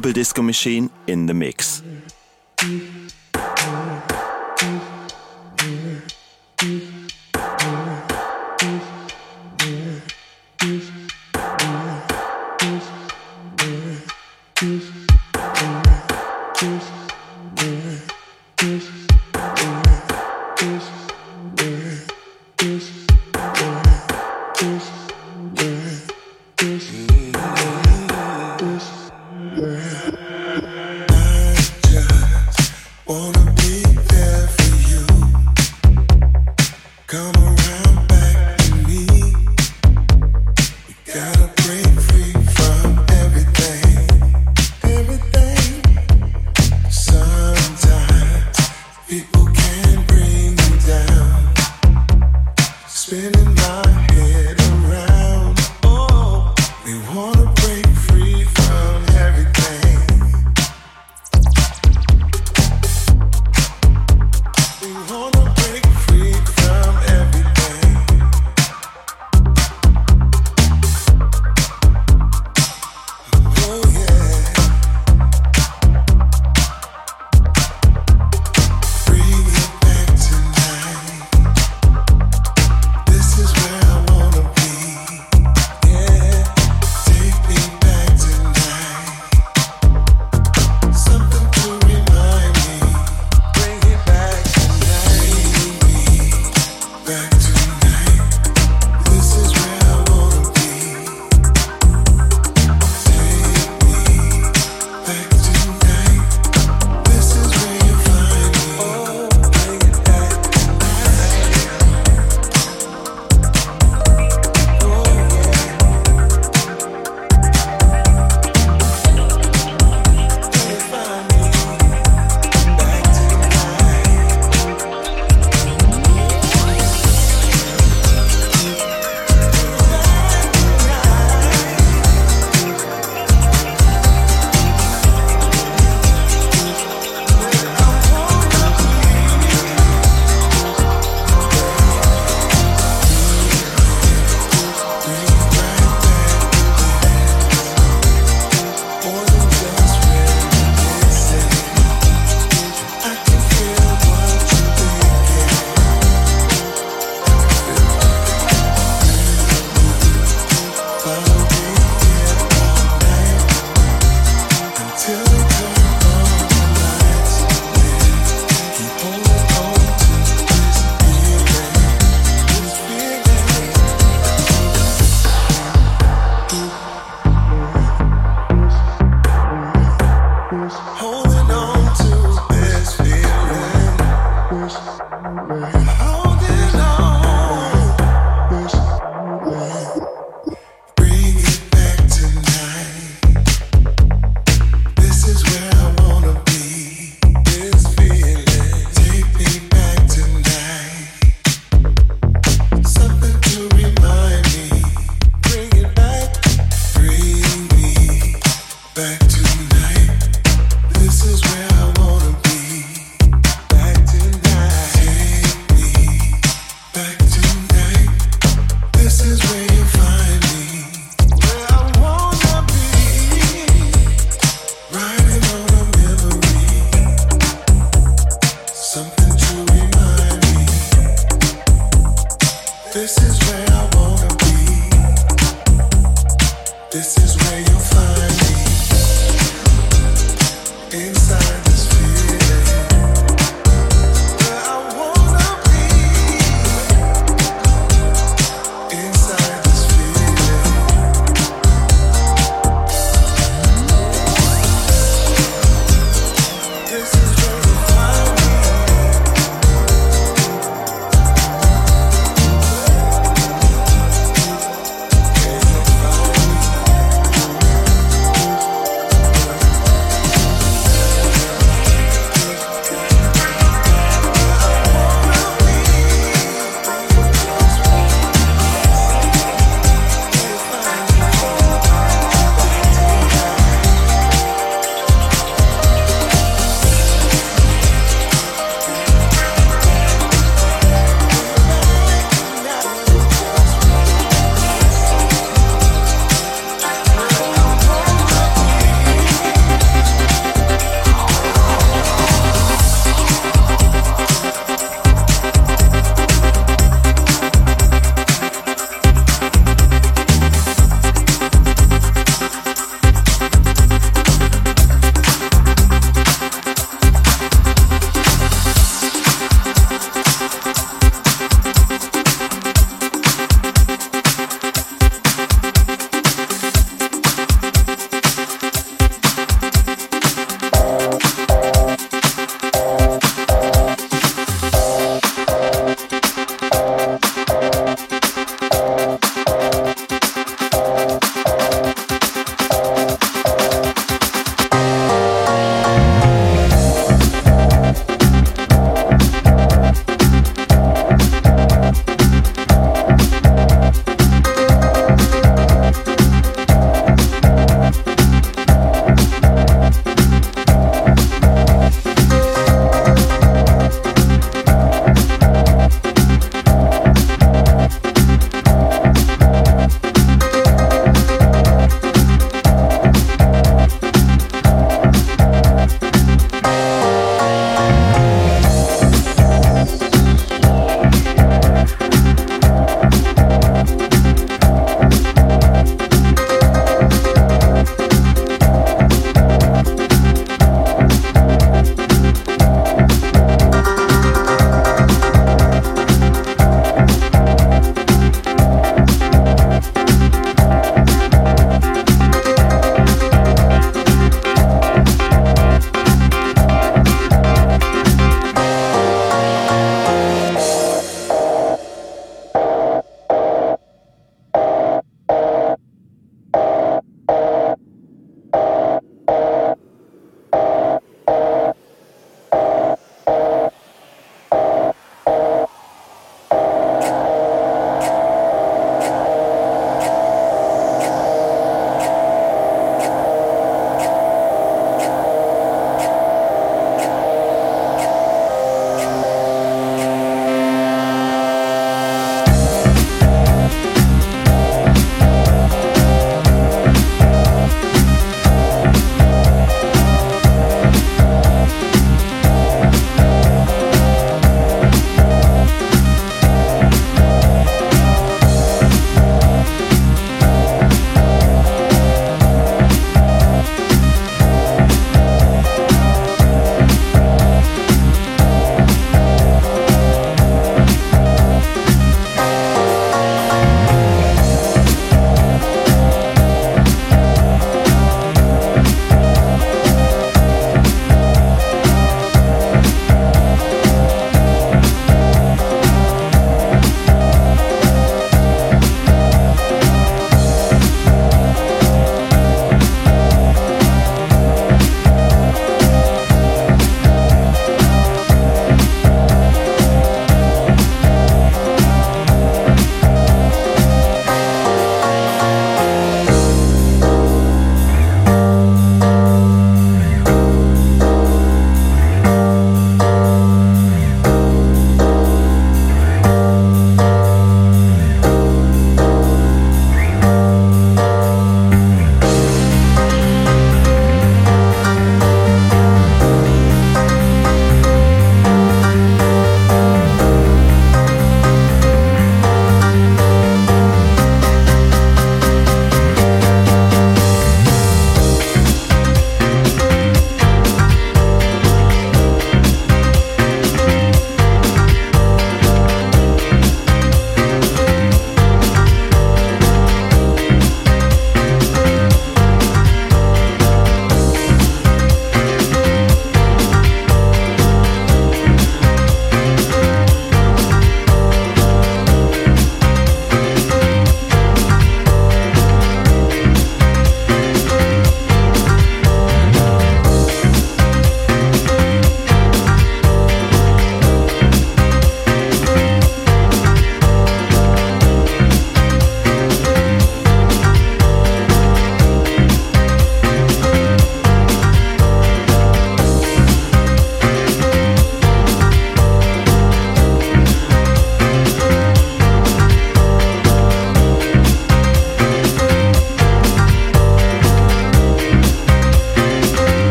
Purple Disco Machine in the mix.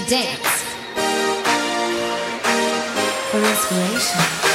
Dance for inspiration.